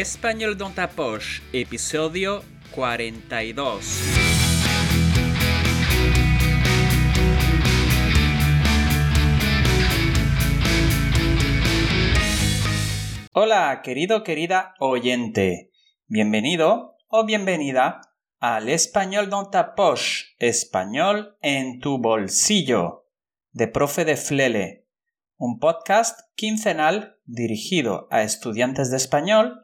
Español dans ta poche, episodio 42. Hola, querido, querida oyente. Bienvenido o bienvenida al español dans ta poche, español en tu bolsillo, de profe de Flele, un podcast quincenal dirigido a estudiantes de español,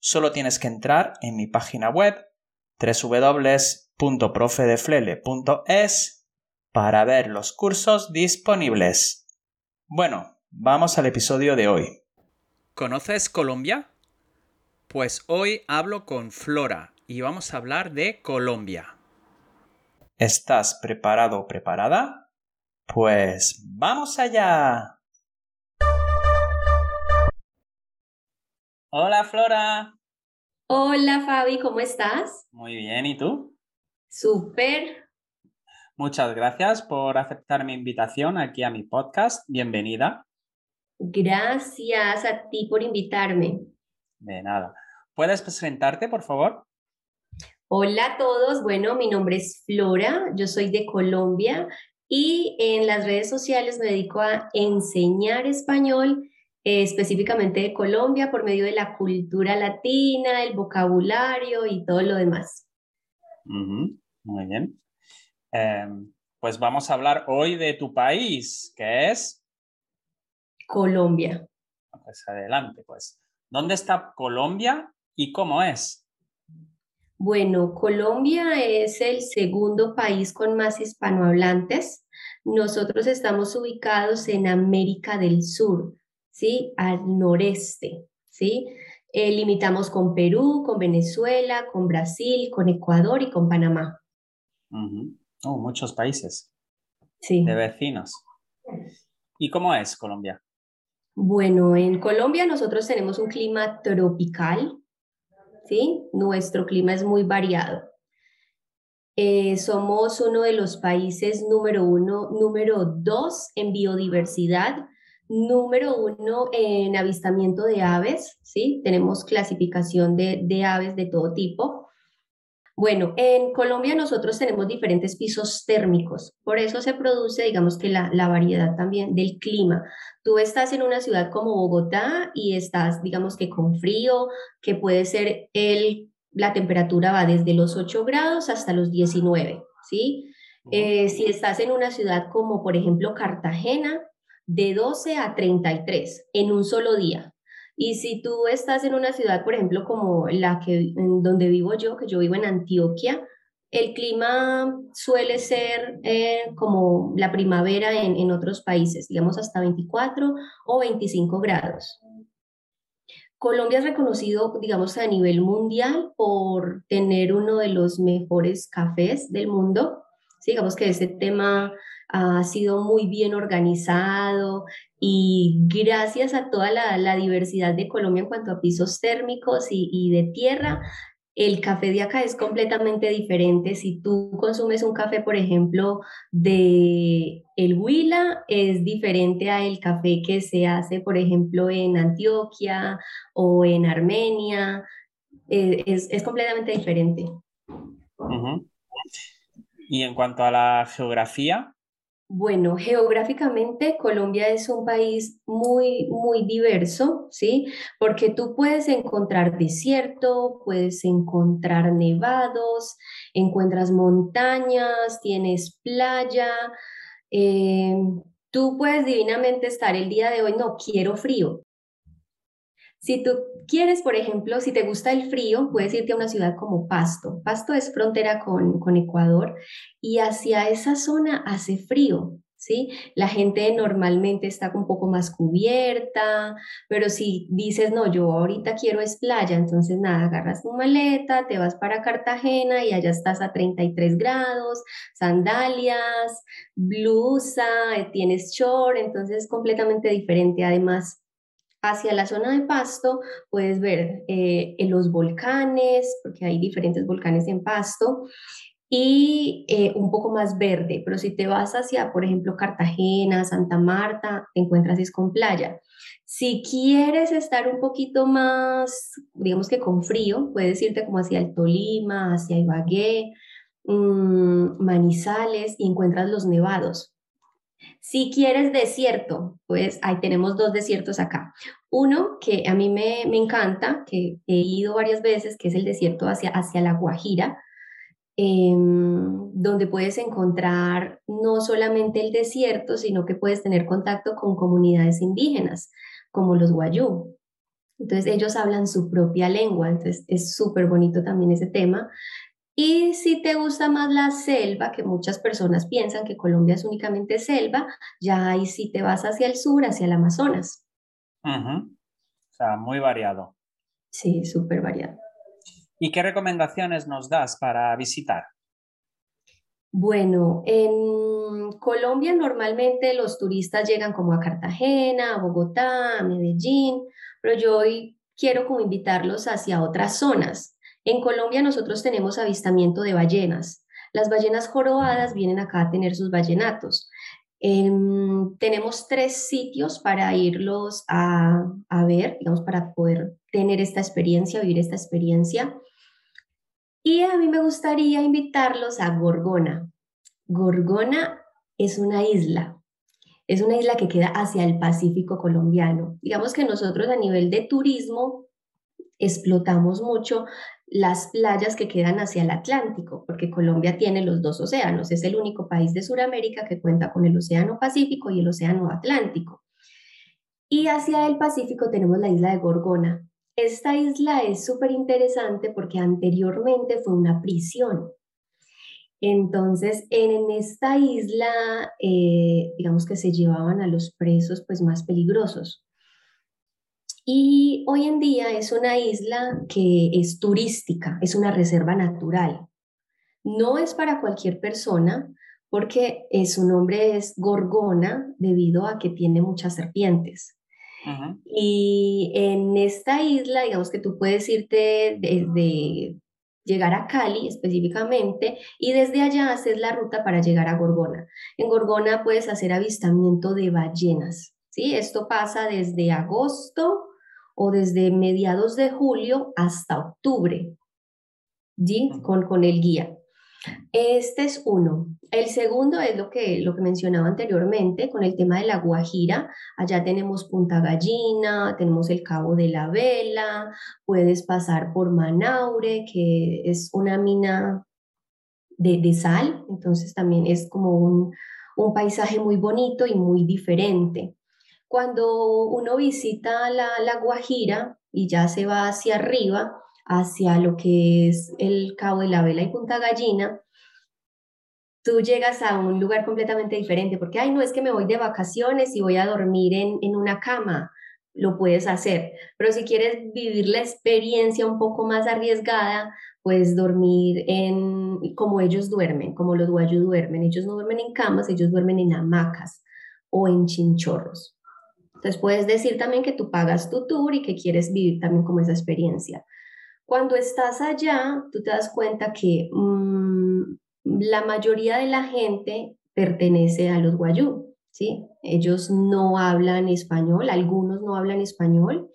Solo tienes que entrar en mi página web www.profedeflele.es para ver los cursos disponibles. Bueno, vamos al episodio de hoy. ¿Conoces Colombia? Pues hoy hablo con Flora y vamos a hablar de Colombia. ¿Estás preparado o preparada? Pues vamos allá. Hola Flora. Hola Fabi, ¿cómo estás? Muy bien, ¿y tú? Súper. Muchas gracias por aceptar mi invitación aquí a mi podcast. Bienvenida. Gracias a ti por invitarme. De nada. ¿Puedes presentarte, por favor? Hola a todos, bueno, mi nombre es Flora, yo soy de Colombia y en las redes sociales me dedico a enseñar español, eh, específicamente de Colombia, por medio de la cultura latina, el vocabulario y todo lo demás. Muy bien. Em, pues vamos a hablar hoy de tu país, que es Colombia. Pues adelante, pues. ¿Dónde está Colombia y cómo es? Bueno, Colombia es el segundo país con más hispanohablantes. Nosotros estamos ubicados en América del Sur, ¿sí? Al noreste, ¿sí? Eh, limitamos con Perú, con Venezuela, con Brasil, con Ecuador y con Panamá. Oh, muchos países. Sí. De vecinos. ¿Y cómo es Colombia? Bueno, en Colombia nosotros tenemos un clima tropical, nuestro clima es muy variado. Eh, somos uno de los países número uno, número dos en biodiversidad, número uno en avistamiento de aves, ¿sí? Tenemos clasificación de, de aves de todo tipo. Bueno, en Colombia nosotros tenemos diferentes pisos térmicos, por eso se produce, digamos que la, la, variedad también del clima. Tú estás en una ciudad como Bogotá y estás, digamos que con frío, que puede ser el, la temperatura va desde los 8 grados hasta los 19, ¿sí? Eh, si estás en una ciudad como por ejemplo Cartagena, de 12 a 33 en un solo día, y si tú estás en una ciudad, por ejemplo, como la que en donde vivo yo, que yo vivo en Antioquia, el clima suele ser eh, como la primavera en, en otros países, digamos hasta 24 o 25 grados. Colombia es reconocido, digamos, a nivel mundial por tener uno de los mejores cafés del mundo. Sí, digamos que ese tema ha sido muy bien organizado y gracias a toda la, diversidad de Colombia en cuanto a pisos térmicos y, de tierra, el café de acá es completamente diferente. Si tú consumes un café, por ejemplo, de el Huila, es diferente a el café que se hace, por ejemplo, en Antioquia o en Armenia. Eh, es, completamente diferente. Y en cuanto a la geografía, bueno, geográficamente Colombia es un país muy, muy diverso, ¿sí? Porque tú puedes encontrar desierto, puedes encontrar nevados, encuentras montañas, tienes playa. Eh, tú puedes divinamente estar el día de hoy, no, quiero frío. Si tú quieres, por ejemplo, si te gusta el frío, puedes irte a una ciudad como Pasto. Pasto es frontera con, con Ecuador y hacia esa zona hace frío, ¿sí? La gente normalmente está un poco más cubierta, pero si dices, no, yo ahorita quiero es playa, entonces nada, agarras tu maleta, te vas para Cartagena y allá estás a 33 grados, sandalias, blusa, eh, tienes short, entonces es completamente diferente. Además, hacia la zona de Pasto puedes ver eh, los volcanes, porque hay diferentes volcanes en Pasto, y eh, un poco más verde, pero si te vas hacia, por ejemplo, Cartagena, Santa Marta, te encuentras es con playa. Si quieres estar un poquito más, digamos que con frío, puedes irte como hacia el Tolima, hacia Ibagué, mm, Manizales y encuentras los nevados. Si quieres desierto, pues ahí tenemos dos desiertos acá. Uno que a mí me, me encanta, que he ido varias veces, que es el desierto hacia, hacia la Guajira, Em, donde puedes encontrar no solamente el desierto, sino que puedes tener contacto con comunidades indígenas, como los guayú. Entonces ellos hablan su propia lengua, entonces es súper bonito también ese tema. Y si te gusta más la selva, que muchas personas piensan que Colombia es únicamente selva, ya ahí sí te vas hacia el sur, hacia el Amazonas. O sea, muy variado. Sí, súper variado. ¿Y qué recomendaciones nos das para visitar? Bueno, en Colombia normalmente los turistas llegan como a Cartagena, a Bogotá, a Medellín, pero yo hoy quiero como invitarlos hacia otras zonas. En Colombia nosotros tenemos avistamiento de ballenas. Las ballenas jorobadas vienen acá a tener sus ballenatos. Em, tenemos tres sitios para irlos a, a, ver, digamos, para poder tener esta experiencia, vivir esta experiencia. Y a mí me gustaría invitarlos a Gorgona. Gorgona es una isla, es una isla que queda hacia el Pacífico colombiano. Digamos que nosotros a nivel de turismo explotamos mucho las playas que quedan hacia el Atlántico, porque Colombia tiene los dos océanos, es el único país de Sudamérica que cuenta con el Océano Pacífico y el Océano Atlántico. Y hacia el Pacífico tenemos la isla de Gorgona, esta isla es súper interesante porque anteriormente fue una prisión. Entonces, en esta isla, eh, digamos que se llevaban a los presos pues más peligrosos. Y hoy en día es una isla que es turística, es una reserva natural. No es para cualquier persona porque su nombre es Gorgona debido a que tiene muchas serpientes. Y en esta isla, digamos que tú puedes irte desde llegar a Cali específicamente y desde allá haces la ruta para llegar a Gorgona. En Gorgona puedes hacer avistamiento de ballenas, ¿sí? Esto pasa desde agosto o desde mediados de julio hasta octubre, ¿sí? Con, con el guía. Este es uno. El segundo es lo que, lo que mencionaba anteriormente con el tema de la Guajira. Allá tenemos Punta Gallina, tenemos el Cabo de la Vela, puedes pasar por Manaure, que es una mina de, sal, entonces también es como un, paisaje muy bonito y muy diferente. Cuando uno visita la, la Guajira y ya se va hacia arriba, hacia lo que es el Cabo de la Vela y Punta Gallina, tú llegas a un lugar completamente diferente, porque, ay, no es que me voy de vacaciones y voy a dormir en, en una cama, lo puedes hacer, pero si quieres vivir la experiencia un poco más arriesgada, puedes dormir en como ellos duermen, como los guayú duermen, ellos no duermen en camas, ellos duermen en hamacas o en chinchorros. Entonces puedes decir también que tú pagas tu tour y que quieres vivir también como esa experiencia. Cuando estás allá, tú te das cuenta que mm, la mayoría de la gente pertenece a los guayú, ¿sí? Ellos no hablan español, algunos no hablan español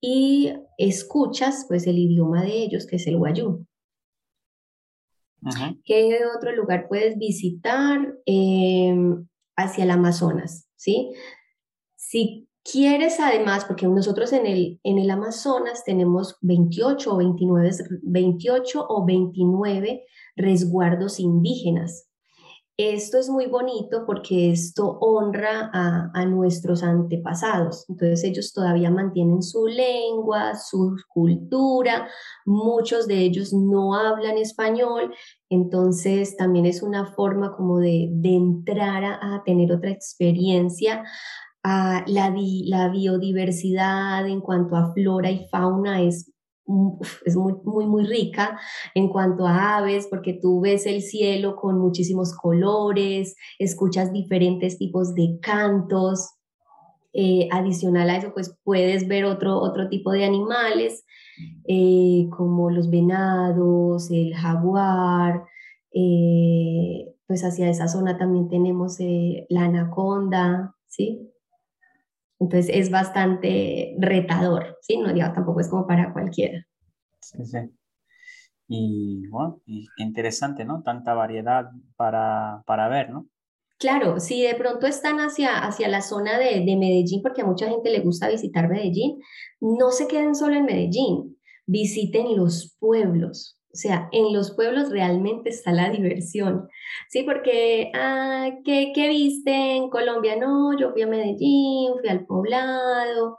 y escuchas pues el idioma de ellos, que es el guayú. ¿Qué otro lugar puedes visitar? Em, hacia el Amazonas, ¿sí? Si Quieres además, porque nosotros en el, en el Amazonas tenemos 28 o 29, 28 o 29 resguardos indígenas. Esto es muy bonito porque esto honra a, a, nuestros antepasados. Entonces ellos todavía mantienen su lengua, su cultura. Muchos de ellos no hablan español Entonces también es una forma como de, entrar a, tener otra experiencia. A la, la biodiversidad en cuanto a flora y fauna es es muy, muy, muy rica en cuanto a aves, porque tú ves el cielo con muchísimos colores, escuchas diferentes tipos de cantos. Eh, adicional a eso, pues puedes ver otro, otro tipo de animales, eh, como los venados, el jaguar, eh, pues hacia esa zona también tenemos la anaconda, ¿sí? Entonces es bastante retador, ¿sí? No digo, tampoco es como para cualquiera. Sí, sí. Y bueno, y interesante, ¿no? Tanta variedad para, para ver, ¿no? Claro, si de pronto están hacia, hacia la zona de, de, Medellín, porque a mucha gente le gusta visitar Medellín, no se queden solo en Medellín, visiten los pueblos, o sea, en los pueblos realmente está la diversión, ¿sí? Porque, ah, ¿qué, ¿qué, viste en Colombia? No, yo fui a Medellín, fui al poblado,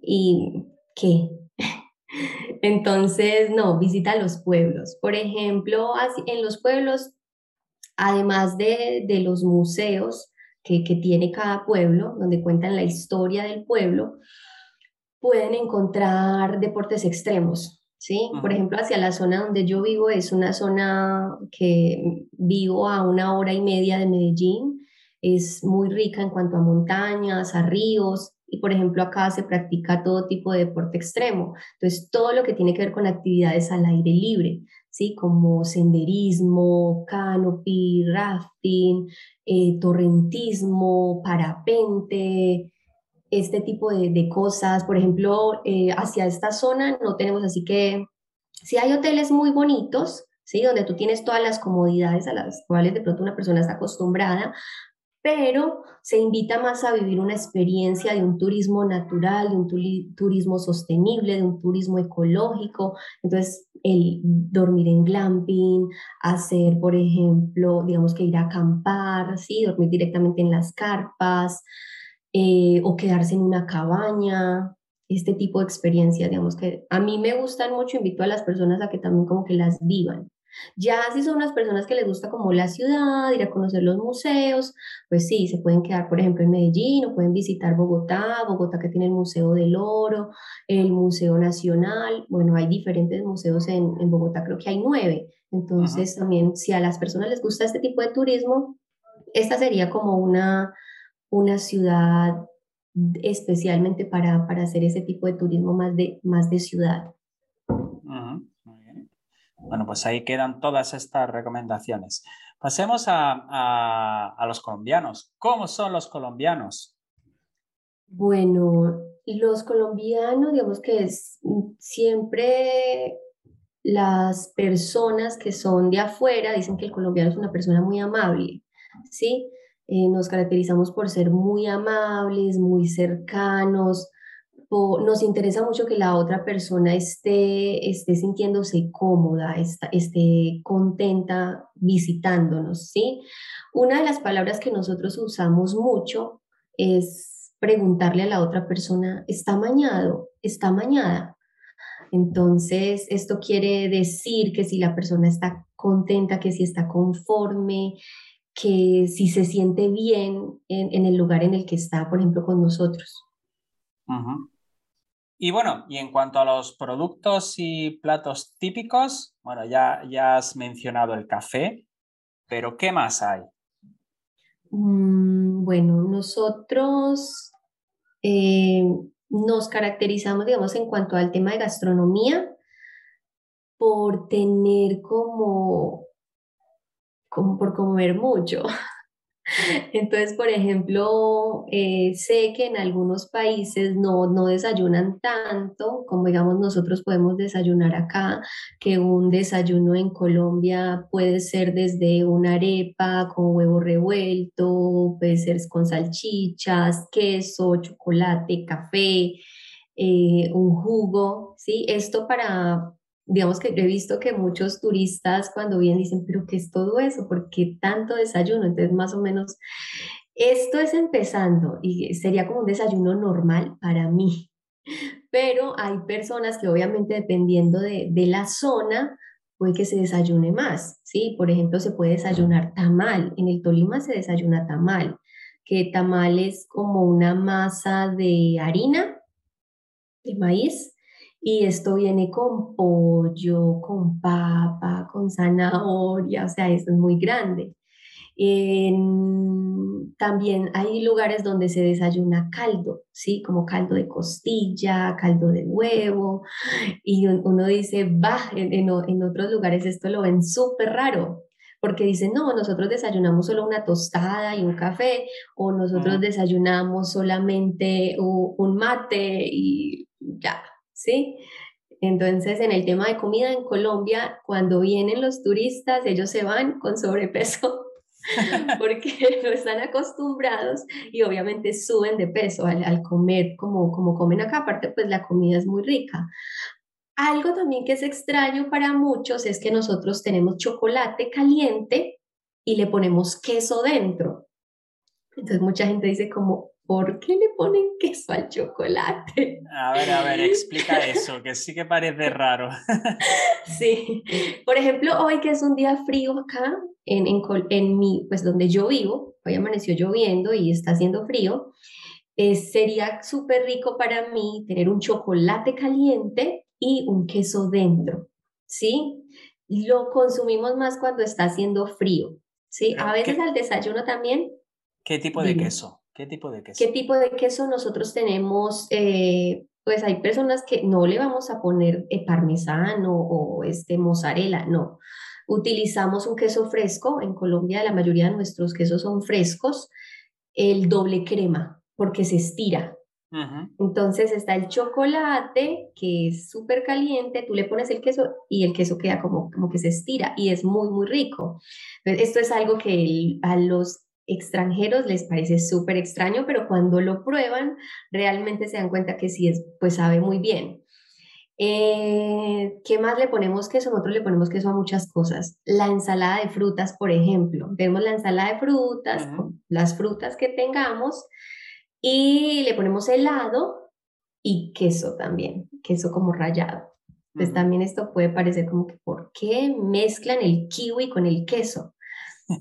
¿y qué? Entonces, no, visita los pueblos. Por ejemplo, en los pueblos, además de, de los museos que, que tiene cada pueblo, donde cuentan la historia del pueblo, pueden encontrar deportes extremos, ¿sí? Por ejemplo, hacia la zona donde yo vivo es una zona que vivo a una hora y media de Medellín, es muy rica en cuanto a montañas, a ríos, y por ejemplo acá se practica todo tipo de deporte extremo, entonces todo lo que tiene que ver con actividades al aire libre, ¿sí? Como senderismo, canopy, rafting, eh, torrentismo, parapente, este tipo de, cosas. Por ejemplo, eh, hacia esta zona no tenemos así que, si hay hoteles muy bonitos, ¿sí? Donde tú tienes todas las comodidades a las cuales de pronto una persona está acostumbrada, pero se invita más a vivir una experiencia de un turismo natural, de un turismo sostenible, de un turismo ecológico. Entonces, el dormir en glamping, hacer, por ejemplo, digamos que ir a acampar, ¿sí? dormir directamente en las carpas, eh, o quedarse en una cabaña, este tipo de experiencias, digamos que a mí me gustan mucho, invito a las personas a que también como que las vivan. Ya si son unas personas que les gusta como la ciudad, ir a conocer los museos, pues sí, se pueden quedar, por ejemplo, en Medellín o pueden visitar Bogotá, Bogotá que tiene el Museo del Oro, el Museo Nacional, bueno, hay diferentes museos en, en Bogotá, creo que hay nueve. Entonces también si a las personas les gusta este tipo de turismo, esta sería como una, una ciudad especialmente para, para, hacer ese tipo de turismo más de, más de ciudad. Bueno, pues ahí quedan todas estas recomendaciones. Pasemos a, a, los colombianos. ¿Cómo son los colombianos? Bueno, los colombianos, digamos que es, siempre las personas que son de afuera dicen que el colombiano es una persona muy amable, ¿sí? Eh, nos caracterizamos por ser muy amables, muy cercanos, nos interesa mucho que la otra persona esté, esté sintiéndose cómoda, esté contenta visitándonos, ¿sí? Una de las palabras que nosotros usamos mucho es preguntarle a la otra persona, ¿está mañado? ¿Está mañada? Entonces, esto quiere decir que si la persona está contenta, que si está conforme, que si se siente bien en, el lugar en el que está, por ejemplo, con nosotros. Y bueno, y en cuanto a los productos y platos típicos, bueno, ya, ya has mencionado el café, pero ¿qué más hay? Mm, bueno, nosotros eh, nos caracterizamos, digamos, en cuanto al tema de gastronomía, por tener como como por comer mucho. Entonces, por ejemplo, eh, sé que en algunos países no, no desayunan tanto como digamos nosotros podemos desayunar acá, que un desayuno en Colombia puede ser desde una arepa con huevo revuelto, puede ser con salchichas, queso, chocolate, café, eh, un jugo, ¿sí? Esto para, digamos que yo he visto que muchos turistas cuando vienen dicen, pero ¿qué es todo eso? ¿Por qué tanto desayuno? Entonces, más o menos, esto es empezando y sería como un desayuno normal para mí. Pero hay personas que obviamente dependiendo de, de la zona, puede que se desayune más, ¿sí? Por ejemplo, se puede desayunar tamal. En el Tolima se desayuna tamal, que tamal es como una masa de harina, de maíz, y esto viene con pollo, con papa, con zanahoria, o sea, eso es muy grande. También hay lugares donde se desayuna caldo, ¿sí? Como caldo de costilla, caldo de huevo, y uno dice, va, en, otros lugares esto lo ven súper raro, porque dicen, no, nosotros desayunamos solo una tostada y un café, o nosotros desayunamos solamente un mate y ya, ¿sí? Entonces, en el tema de comida en Colombia, cuando vienen los turistas, ellos se van con sobrepeso porque no están acostumbrados y obviamente suben de peso al, comer como, como comen acá. Aparte, pues la comida es muy rica. Algo también que es extraño para muchos es que nosotros tenemos chocolate caliente y le ponemos queso dentro. Entonces mucha gente dice como, ¿por qué le ponen queso al chocolate? A ver, a ver, explica eso, que sí que parece raro. Sí, por ejemplo, hoy que es un día frío acá, en, en, en mi, pues donde yo vivo, hoy amaneció lloviendo y está haciendo frío, eh, sería súper rico para mí tener un chocolate caliente y un queso dentro, ¿sí? Lo consumimos más cuando está haciendo frío, ¿sí? A veces al desayuno también. ¿Qué tipo de queso? ¿Qué tipo de queso? ¿Qué tipo de queso nosotros tenemos? Eh, pues hay personas que no le vamos a poner eh, parmesano o este mozzarella, no. Utilizamos un queso fresco. En Colombia la mayoría de nuestros quesos son frescos. El doble crema, porque se estira. Entonces está el chocolate, que es súper caliente, tú le pones el queso y el queso queda como, como que se estira y es muy, muy rico. Esto es algo que a los extranjeros les parece súper extraño, pero cuando lo prueban realmente se dan cuenta que sí, es, pues sabe muy bien. Eh, ¿Qué más le ponemos queso? Nosotros le ponemos queso a muchas cosas. La ensalada de frutas, por ejemplo. Tenemos la ensalada de frutas, las frutas que tengamos, y le ponemos helado y queso también, queso como rallado. Entonces también esto puede parecer como que, ¿por qué mezclan el kiwi con el queso?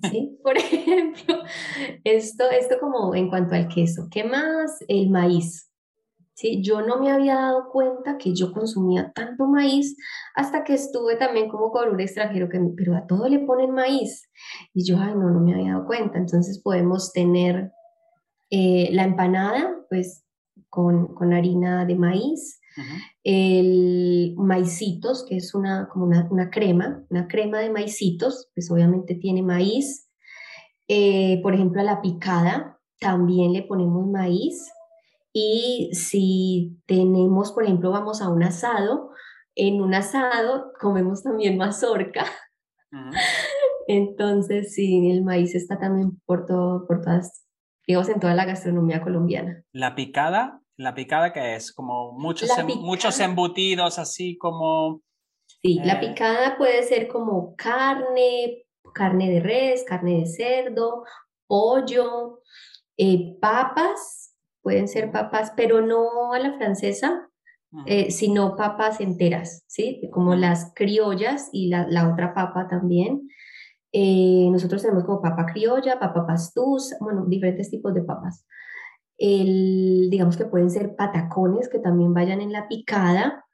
¿Sí? Por ejemplo, esto, esto como en cuanto al queso. ¿Qué más? El maíz. ¿sí? Yo no me había dado cuenta que yo consumía tanto maíz hasta que estuve también como con un extranjero que, pero a todo le ponen maíz. Y yo, ay, no, no me había dado cuenta. Entonces podemos tener eh, la empanada, pues con, con harina de maíz, el maicitos, que es una, como una, una, crema, una crema de maicitos, pues obviamente tiene maíz. Eh, por ejemplo, a la picada también le ponemos maíz. Y si tenemos, por ejemplo, vamos a un asado, en un asado comemos también mazorca. Entonces, sí, el maíz está también por, todo, por todas, digamos, en toda la gastronomía colombiana. La picada, la picada que es como muchos, em, muchos embutidos así como... Sí, la eh, picada puede ser como carne, carne de res, carne de cerdo, pollo, eh, papas, pueden ser papas, pero no a la francesa, eh, sino papas enteras, ¿sí? Como las criollas y la, la otra papa también. Eh, nosotros tenemos como papa criolla, papa pastús, bueno, diferentes tipos de papas. El, digamos que pueden ser patacones que también vayan en la picada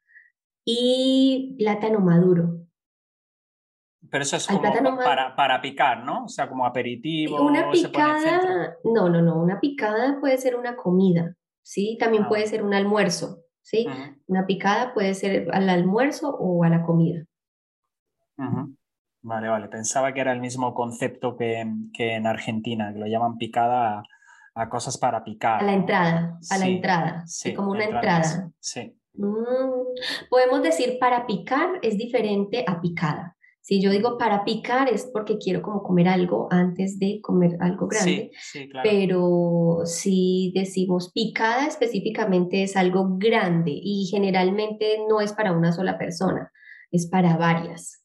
y plátano maduro. Pero eso es como para, para, picar, ¿no? O sea, como aperitivo. Una picada, no, no, no, una picada puede ser una comida, ¿sí? También puede ah. ser un almuerzo, ¿sí? Una picada puede ser al almuerzo o a la comida. Vale, vale. Pensaba que era el mismo concepto que, que en Argentina, que lo llaman picada a, cosas para picar. A la entrada, a la entrada, sí, como una entrada. Sí. Mm, podemos decir para picar es diferente a picada. Si yo digo para picar es porque quiero como comer algo antes de comer algo grande. Pero si decimos picada específicamente es algo grande y generalmente no es para una sola persona, es para varias.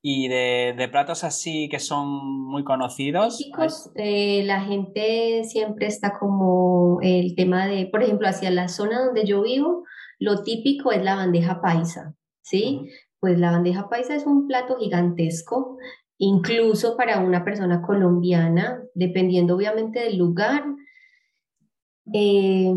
¿Y de, platos así que son muy conocidos? Chicos, eh, la gente siempre está como el tema de, por ejemplo, hacia la zona donde yo vivo, lo típico es la bandeja paisa. ¿sí? pues la bandeja paisa es un plato gigantesco, incluso para una persona colombiana, dependiendo obviamente del lugar. Eh,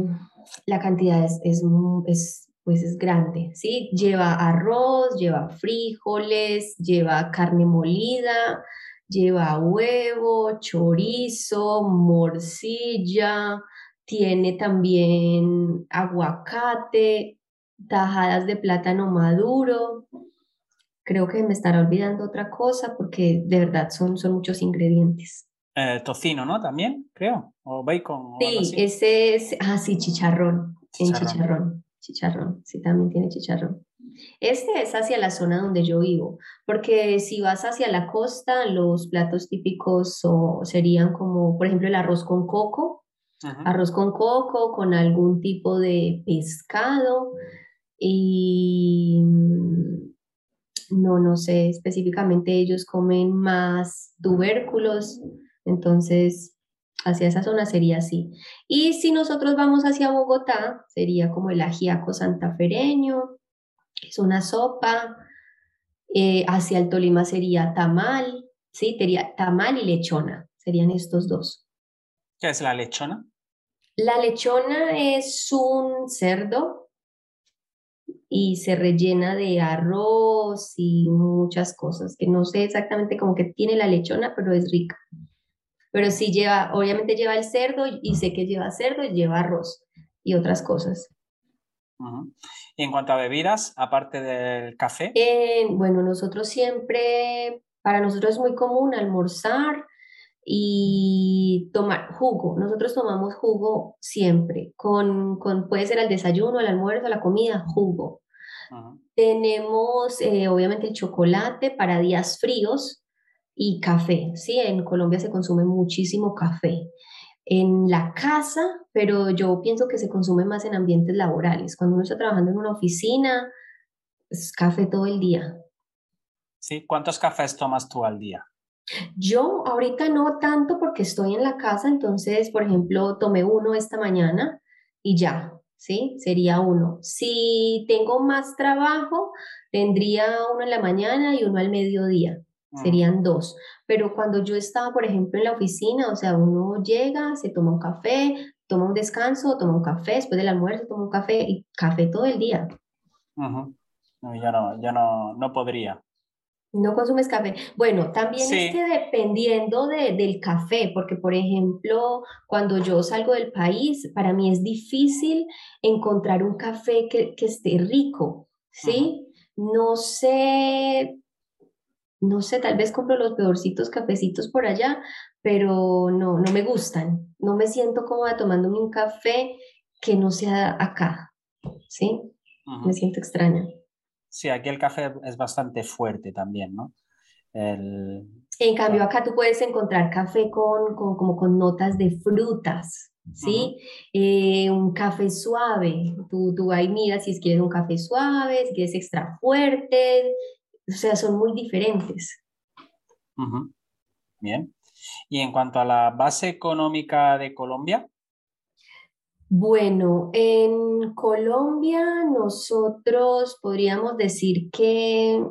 la cantidad es, es, pues es grande, ¿sí? Lleva arroz, lleva frijoles, lleva carne molida, lleva huevo, chorizo, morcilla, tiene también aguacate, tajadas de plátano maduro. Creo que me estará olvidando otra cosa porque de verdad son, son muchos ingredientes. Eh, tocino, ¿no? También, creo. O bacon. sí, ese es, ah, sí, chicharrón. En chicharrón. Chicharrón, sí, también tiene chicharrón. Este es hacia la zona donde yo vivo, porque si vas hacia la costa, los platos típicos serían como, por ejemplo, el arroz con coco, arroz con coco con algún tipo de pescado y no, no sé, específicamente ellos comen más tubérculos, entonces hacia esa zona sería así. Y si nosotros vamos hacia Bogotá, sería como el ajiaco santafereño, es una sopa. Eh, hacia el Tolima sería tamal, ¿sí? Sería tamal y lechona, serían estos dos. ¿Qué es la lechona? La lechona es un cerdo y se rellena de arroz y muchas cosas, que no sé exactamente cómo que tiene la lechona, pero es rica. Pero sí lleva, obviamente lleva el cerdo y sé que lleva cerdo y lleva arroz y otras cosas. Y en cuanto a bebidas, aparte del café. Eh, bueno, nosotros siempre, para nosotros es muy común almorzar y tomar jugo. Nosotros tomamos jugo siempre, con, con puede ser al desayuno, al almuerzo, a la comida, jugo. Tenemos eh, obviamente el chocolate para días fríos y café, ¿sí? En Colombia se consume muchísimo café en la casa, pero yo pienso que se consume más en ambientes laborales. Cuando uno está trabajando en una oficina, es café todo el día. Sí, ¿cuántos cafés tomas tú al día? Yo ahorita no tanto porque estoy en la casa, entonces, por ejemplo, tomé uno esta mañana y ya, ¿sí? Sería uno. Si tengo más trabajo, tendría uno en la mañana y uno al mediodía serían dos. Pero cuando yo estaba, por ejemplo, en la oficina, o sea, uno llega, se toma un café, toma un descanso, toma un café, después del almuerzo toma un café y café todo el día. no, ya no, ya no, no podría. No consumes café. Bueno, también es que dependiendo de, del café, porque por ejemplo, cuando yo salgo del país, para mí es difícil encontrar un café que, que esté rico, ¿sí? No sé, no sé, tal vez compro los peorcitos cafecitos por allá, pero no, no me gustan. No me siento cómoda tomándome un café que no sea acá, ¿sí? Me siento extraña. Sí, aquí el café es bastante fuerte también, ¿no? En cambio, acá tú puedes encontrar café con, como con notas de frutas, ¿sí? Eh, un café suave. Tú, tú ahí miras si quieres un café suave, si quieres extra fuerte, o sea, son muy diferentes. Bien. Y en cuanto a la base económica de Colombia. Bueno, en Colombia nosotros podríamos decir que,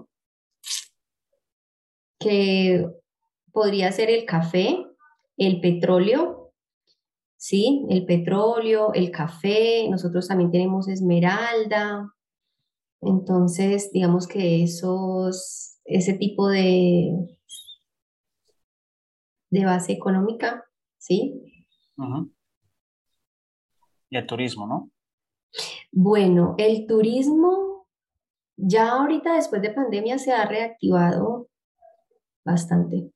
que podría ser el café, el petróleo, ¿sí? El petróleo, el café, nosotros también tenemos esmeralda, entonces, digamos que esos, ese tipo de, de base económica, ¿sí? Y el turismo, ¿no? Bueno, el turismo ya ahorita después de pandemia se ha reactivado bastante.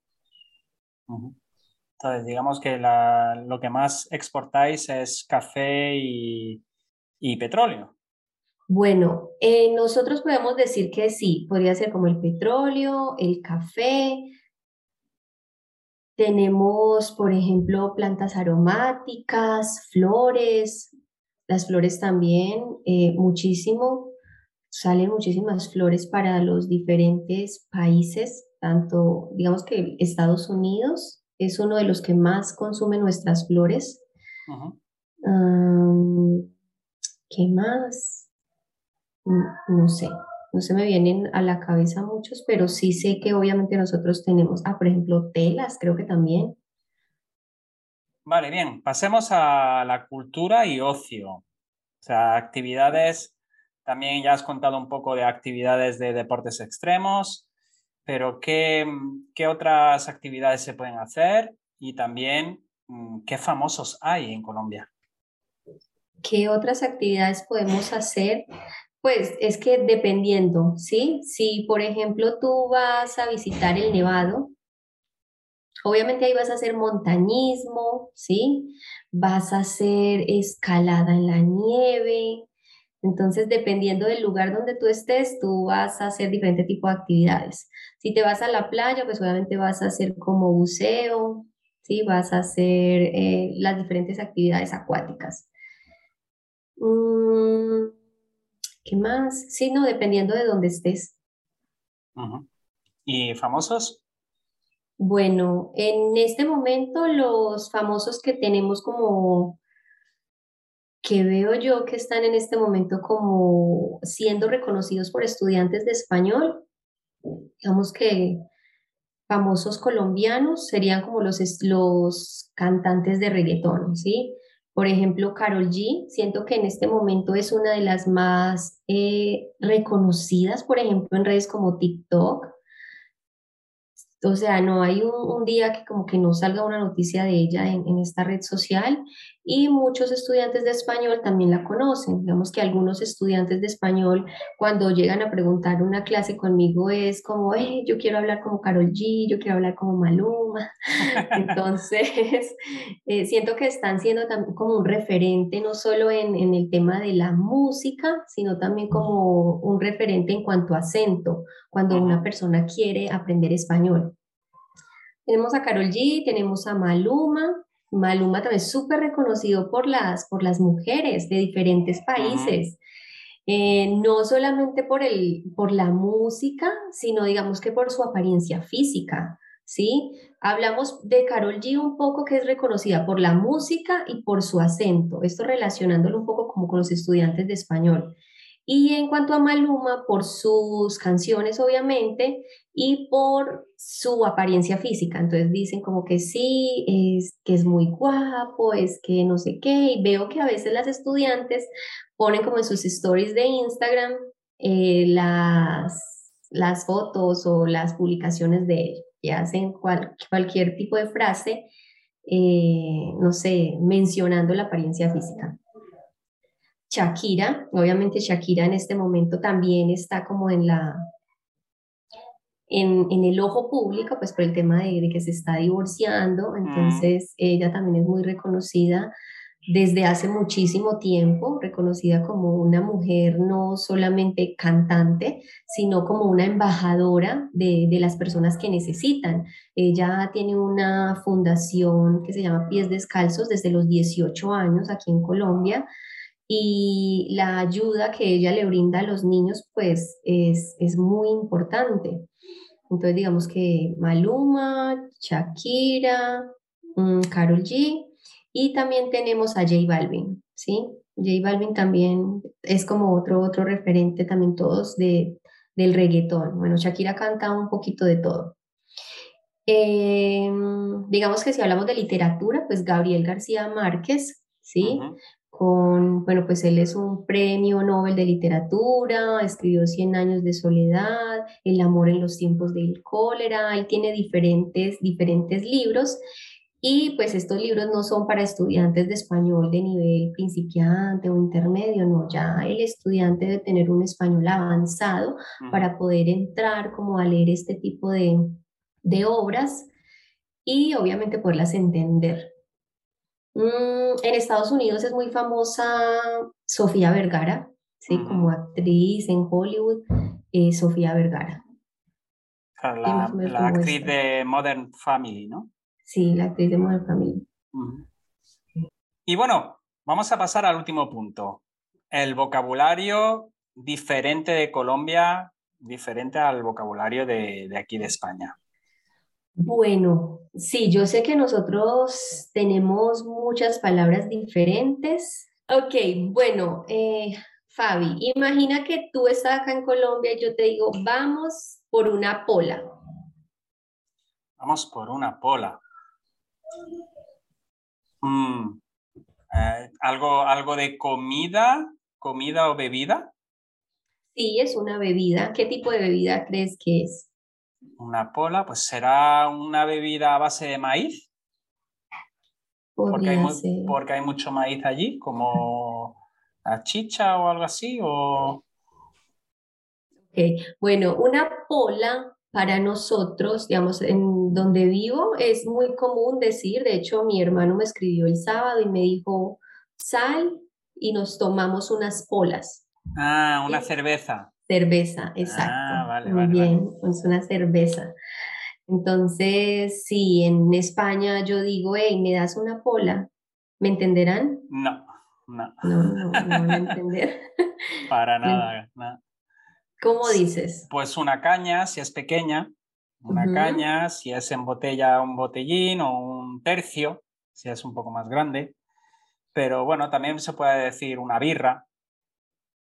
Entonces, digamos que lo que más exportáis es café y petróleo. Bueno, eh, nosotros podemos decir que sí, podría ser como el petróleo, el café. Tenemos, por ejemplo, plantas aromáticas, flores, las flores también, eh, muchísimo, salen muchísimas flores para los diferentes países, tanto, digamos que Estados Unidos es uno de los que más consume nuestras flores. ¿Qué más? No sé, no se me vienen a la cabeza muchos, pero sí sé que obviamente nosotros tenemos, ah, por ejemplo, telas, creo que también. Vale, bien, pasemos a la cultura y ocio. O sea, actividades, también ya has contado un poco de actividades de deportes extremos, pero ¿qué, qué otras actividades se pueden hacer? Y también, mm, ¿qué famosos hay en Colombia? ¿Qué otras actividades podemos hacer? Pues es que dependiendo, ¿sí? Si, por ejemplo, tú vas a visitar el Nevado, obviamente ahí vas a hacer montañismo, ¿sí? Vas a hacer escalada en la nieve. Entonces, dependiendo del lugar donde tú estés, tú vas a hacer diferente tipo de actividades. Si te vas a la playa, pues obviamente vas a hacer como buceo, ¿sí? Vas a hacer eh, las diferentes actividades acuáticas. Mm, ¿Qué más? Sí, no, dependiendo de dónde estés. ¿Y famosos? Bueno, en este momento los famosos que tenemos como que veo yo que están en este momento como siendo reconocidos por estudiantes de español, digamos que famosos colombianos serían como los, los cantantes de reggaetón, ¿sí? Por ejemplo, Carol G, siento que en este momento es una de las más eh, reconocidas, por ejemplo, en redes como TikTok. O sea, no hay un, día que como que no salga una noticia de ella en, en, esta red social y muchos estudiantes de español también la conocen. Digamos que algunos estudiantes de español cuando llegan a preguntar una clase conmigo es como, eh, yo quiero hablar como Carol G, yo quiero hablar como Maluma. Entonces, eh, siento que están siendo también como un referente no solo en, en el tema de la música, sino también como un referente en cuanto a acento, cuando una persona quiere aprender español. Tenemos a Carol G, tenemos a Maluma. Maluma también es súper reconocido por las, por las mujeres de diferentes países. Eh, no solamente por, el, por la música, sino digamos que por su apariencia física, ¿sí? Hablamos de Carol G un poco que es reconocida por la música y por su acento, esto relacionándolo un poco como con los estudiantes de español. Y en cuanto a Maluma, por sus canciones, obviamente, y por su apariencia física. Entonces dicen como que sí, es que es muy guapo, es que no sé qué. Y veo que a veces las estudiantes ponen como en sus stories de Instagram eh, las, las fotos o las publicaciones de él, que hacen cualquier tipo de frase, eh, no sé, mencionando la apariencia física. Shakira, obviamente Shakira en este momento también está como en la en, en el ojo público, pues por el tema de, de que se está divorciando, mm. entonces ella también es muy reconocida desde hace muchísimo tiempo, reconocida como una mujer no solamente cantante, sino como una embajadora de, de, las personas que necesitan. Ella tiene una fundación que se llama Pies Descalzos desde los 18 años aquí en Colombia y la ayuda que ella le brinda a los niños pues es, es muy importante. Entonces digamos que Maluma, Shakira, Carol mm, G y también tenemos a J Balvin, ¿sí? J Balvin también es como otro, otro referente también todos de, del reggaetón. Bueno, Shakira canta un poquito de todo. Em, digamos que si hablamos de literatura, pues Gabriel García Márquez, ¿sí? Con, bueno, pues él es un premio Nobel de literatura, escribió Cien años de soledad, El amor en los tiempos del cólera, él tiene diferentes, diferentes libros y pues estos libros no son para estudiantes de español de nivel principiante o intermedio, no, ya el estudiante debe tener un español avanzado para poder entrar como a leer este tipo de, de obras y obviamente poderlas entender. Mm, en Estados Unidos es muy famosa Sofía Vergara, ¿sí? Como actriz en Hollywood, eh, Sofía Vergara. La, actriz de Modern Family, ¿no? Sí, la actriz de Modern Family. Y bueno, vamos a pasar al último punto. El vocabulario diferente de Colombia, diferente al vocabulario de aquí de España. Bueno, sí, yo sé que nosotros tenemos muchas palabras diferentes. Ok, bueno, eh, Fabi, imagina que tú estás acá en Colombia y yo te digo, vamos por una pola. Vamos por una pola. Mm, eh, ¿algo, ¿Algo de comida? ¿Comida o bebida? Sí, es una bebida. ¿Qué tipo de bebida crees que es? Una pola, pues será una bebida a base de maíz. Porque hay, porque hay, mucho maíz allí, como la chicha o algo así, o... Bueno, una pola para nosotros, digamos, en donde vivo, es muy común decir, de hecho, mi hermano me escribió el sábado y me dijo, sal y nos tomamos unas polas. Ah, una cerveza. Cerveza, exacto. Ah, vale, muy bien, es una cerveza. Entonces, si en España yo digo, hey, ¿me das una pola? ¿Me entenderán? No. No. No, no, no a entender. Para nada, ¿Cómo dices? Pues una caña, si es pequeña, una caña, si es en botella, un botellín o un tercio, si es un poco más grande. Pero bueno, también se puede decir una birra.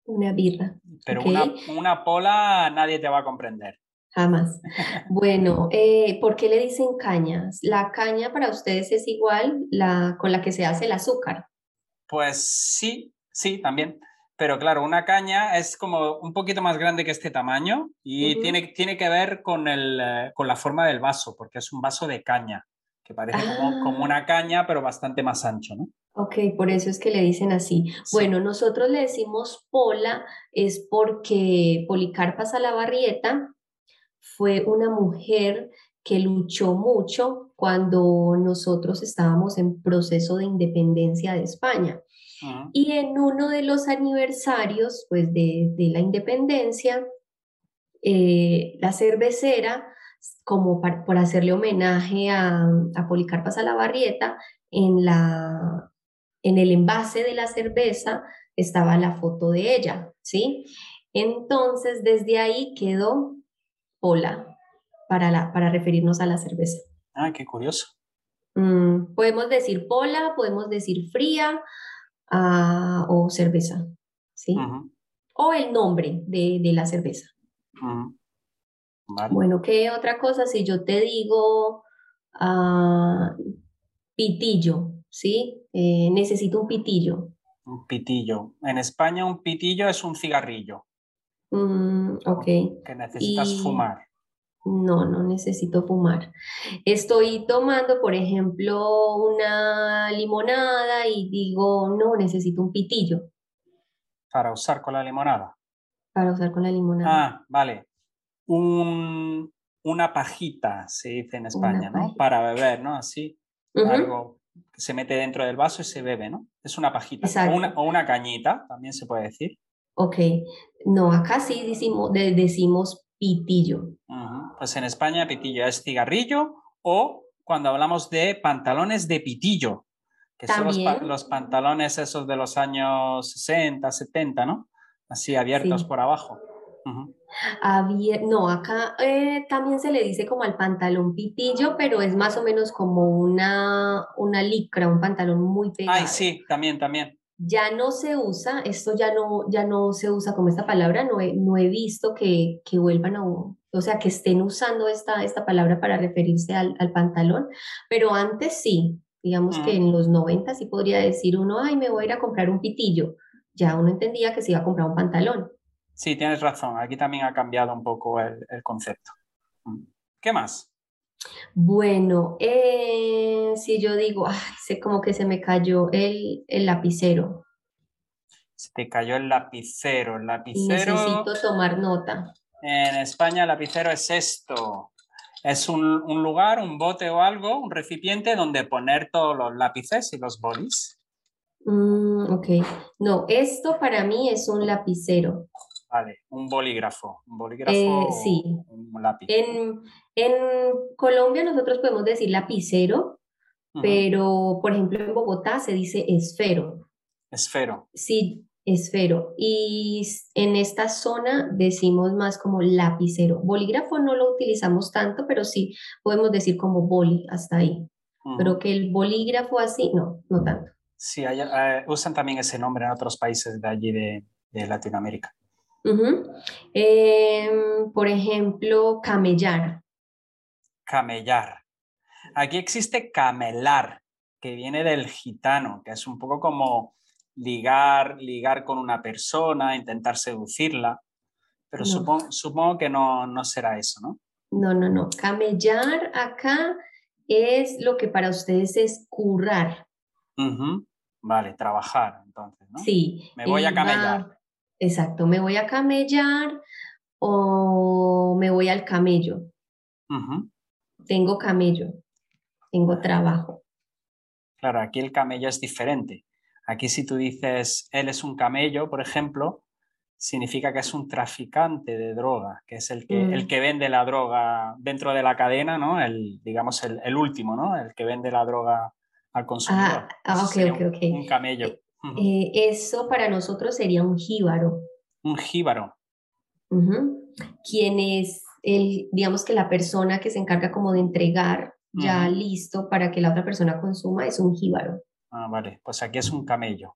Una birra. Pero una, una, pola nadie te va a comprender. Jamás. Bueno, eh, ¿por qué le dicen cañas? La caña para ustedes es igual la con la que se hace el azúcar. Pues sí, sí, también. Pero claro, una caña es como un poquito más grande que este tamaño y tiene, tiene que ver con, el, con la forma del vaso, porque es un vaso de caña, que parece como, como, ah. una caña, pero bastante más ancho, ¿no? Ok, por eso es que le dicen así. Bueno, nosotros le decimos pola, es porque Policarpa Salabarrieta fue una mujer que luchó mucho cuando nosotros estábamos en proceso de independencia de España. Y en uno de los aniversarios pues, de, la independencia, eh, la cervecera, como por hacerle homenaje a, a Policarpa Salabarrieta, en, la, en el envase de la cerveza estaba la foto de ella, ¿sí? Entonces, desde ahí quedó Pola, para, la, para referirnos a la cerveza. Ah, qué curioso. Mm, podemos decir pola, podemos decir fría ah, o cerveza, ¿sí? O el nombre de, la cerveza. Bueno, ¿qué otra cosa? Si yo te digo ah, pitillo, ¿sí? Eh, necesito un pitillo. Un pitillo. En España un pitillo es un cigarrillo. Mm, ok. Que necesitas fumar. No, no necesito fumar. Estoy tomando, por ejemplo, una limonada y digo, no, necesito un pitillo. Para usar con la limonada. Para usar con la limonada. Ah, vale. una pajita, se dice en España, ¿no? Para beber, ¿no? Así. Algo se mete dentro del vaso y se bebe, ¿no? Es una pajita. O una, o una, cañita, también se puede decir. Ok. No, acá sí decimos, decimos pitillo. Pues en España pitillo es cigarrillo o cuando hablamos de pantalones de pitillo, que son los, pantalones esos de los años 60, 70, ¿no? Así abiertos por abajo. No, acá eh, también se le dice como al pantalón pitillo, pero es más o menos como una, una licra, un pantalón muy pegado. Ay, sí, también, también ya no se usa, esto ya no, ya no se usa como esta palabra, no he, no he visto que, que, vuelvan a, o sea, que estén usando esta, esta palabra para referirse al, al pantalón, pero antes sí, digamos que en los 90 sí podría decir uno, ay, me voy a ir a comprar un pitillo, ya uno entendía que se iba a comprar un pantalón. Sí, tienes razón, aquí también ha cambiado un poco el, el concepto. ¿Qué más? Bueno, eh, si yo digo, sé como que se me cayó el, el, lapicero. Se te cayó el lapicero, el lapicero. Necesito tomar nota. En España el lapicero es esto. Es un, un, lugar, un bote o algo, un recipiente donde poner todos los lápices y los bolis. Mm, ok. No, esto para mí es un lapicero. Vale, un bolígrafo. Un bolígrafo. Eh, sí. Un lápiz. En, en, Colombia nosotros podemos decir lapicero, pero por ejemplo en Bogotá se dice esfero. Esfero. Sí, esfero. Y en esta zona decimos más como lapicero. Bolígrafo no lo utilizamos tanto, pero sí podemos decir como boli hasta ahí. Pero que el bolígrafo así, no, no tanto. Sí, eh, usan también ese nombre en otros países de allí de, de Latinoamérica. Em, por ejemplo, camellar. Camellar. Aquí existe camelar, que viene del gitano, que es un poco como ligar, ligar con una persona, intentar seducirla, pero supongo, supongo, que no, no será eso, ¿no? No, no, no. Camellar acá es lo que para ustedes es currar. Vale, trabajar, entonces, ¿no? Sí. Me voy a camellar. Exacto, me voy a camellar o me voy al camello. Tengo camello, tengo trabajo. Claro, aquí el camello es diferente. Aquí si tú dices, él es un camello, por ejemplo, significa que es un traficante de droga, que es el que, el mm. que vende la droga dentro de la cadena, ¿no? El, digamos, el, último, ¿no? El que vende la droga al consumidor. Ah, ah ok, ok, ok. Un, camello. Eh, eh, eso para nosotros sería un jíbaro. Un jíbaro. Quien es el, digamos que la persona que se encarga como de entregar ya listo para que la otra persona consuma es un jíbaro. Ah, vale, pues aquí es un camello.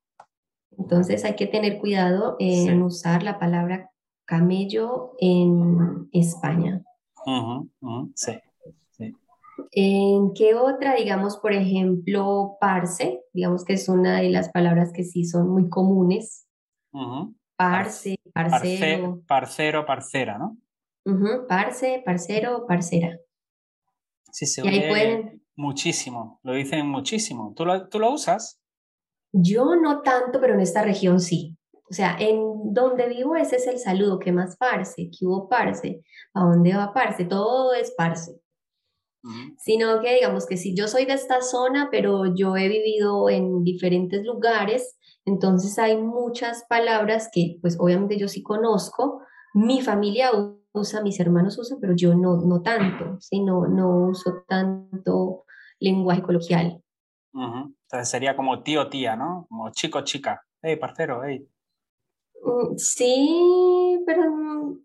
Entonces hay que tener cuidado en usar la palabra camello en España. sí, ¿En qué otra? Digamos, por ejemplo, parce, digamos que es una de las palabras que sí son muy comunes. Parce, parcero. parcero, parcera, ¿no? Parce, parcero, parcera. Sí, se oye muchísimo, lo dicen muchísimo. ¿Tú lo, ¿Tú lo usas? Yo no tanto, pero en esta región sí. O sea, en donde vivo ese es el saludo, ¿qué más parce? ¿Qué hubo parce? ¿A dónde va parce? Todo es parce. Sino que digamos que si yo soy de esta zona, pero yo he vivido en diferentes lugares, entonces hay muchas palabras que pues obviamente yo sí conozco, mi familia usa, mis hermanos usan, pero yo no, no tanto, ¿sí? no, no uso tanto lenguaje coloquial. Entonces sería como tío, tía, ¿no? Como chico, chica. Hey, parcero, hey. Mm, sí, pero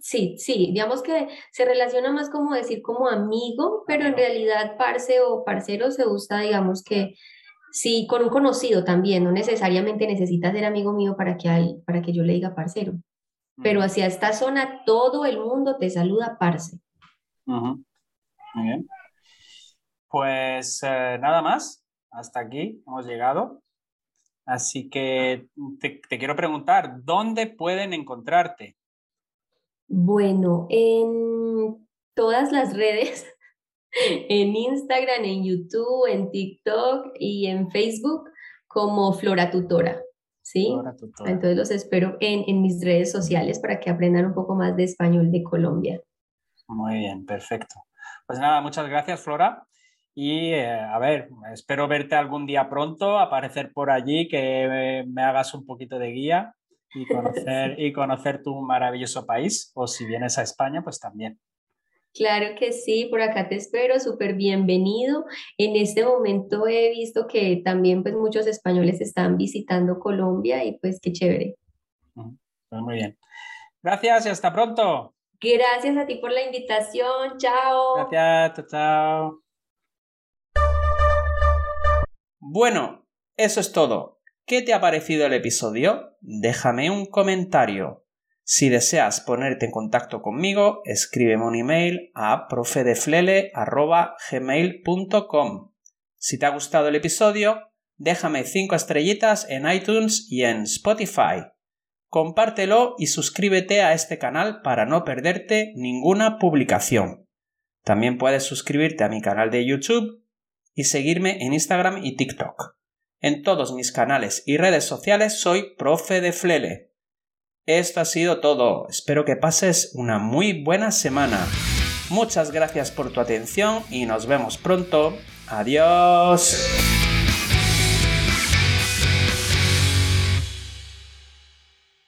sí, sí, digamos que se relaciona más como decir como amigo, pero en realidad parce o parcero se usa, digamos que sí, con un conocido también, no necesariamente necesita ser amigo mío para que, para que yo le diga parcero. Pero mm. hacia esta zona todo el mundo te saluda parce. Muy bien. Pues eh, nada más hasta aquí hemos llegado. Así que te, quiero preguntar, ¿dónde pueden encontrarte? Bueno, en todas las redes, en Instagram, en YouTube, en TikTok y en Facebook como Flora Tutora. ¿Sí? Flora Tutora. Entonces los espero en, en mis redes sociales para que aprendan un poco más de español de Colombia. Muy bien, perfecto. Pues nada, muchas gracias, Flora. Y eh, a ver, espero verte algún día pronto, aparecer por allí, que me, hagas un poquito de guía y conocer, y conocer tu maravilloso país. O si vienes a España, pues también. Claro que sí, por acá te espero, súper bienvenido. En este momento he visto que también pues muchos españoles están visitando Colombia y pues qué chévere. Pues muy bien. Gracias y hasta pronto. Gracias a ti por la invitación. Chao. Gracias, chao. Bueno, eso es todo. ¿Qué te ha parecido el episodio? Déjame un comentario. Si deseas ponerte en contacto conmigo, escríbeme un email a profedeflele.gmail.com. Si te ha gustado el episodio, déjame 5 estrellitas en iTunes y en Spotify. Compártelo y suscríbete a este canal para no perderte ninguna publicación. También puedes suscribirte a mi canal de YouTube y seguirme en Instagram y TikTok. En todos mis canales y redes sociales soy profe de Flele. Esto ha sido todo. Espero que pases una muy buena semana. Muchas gracias por tu atención y nos vemos pronto. Adiós.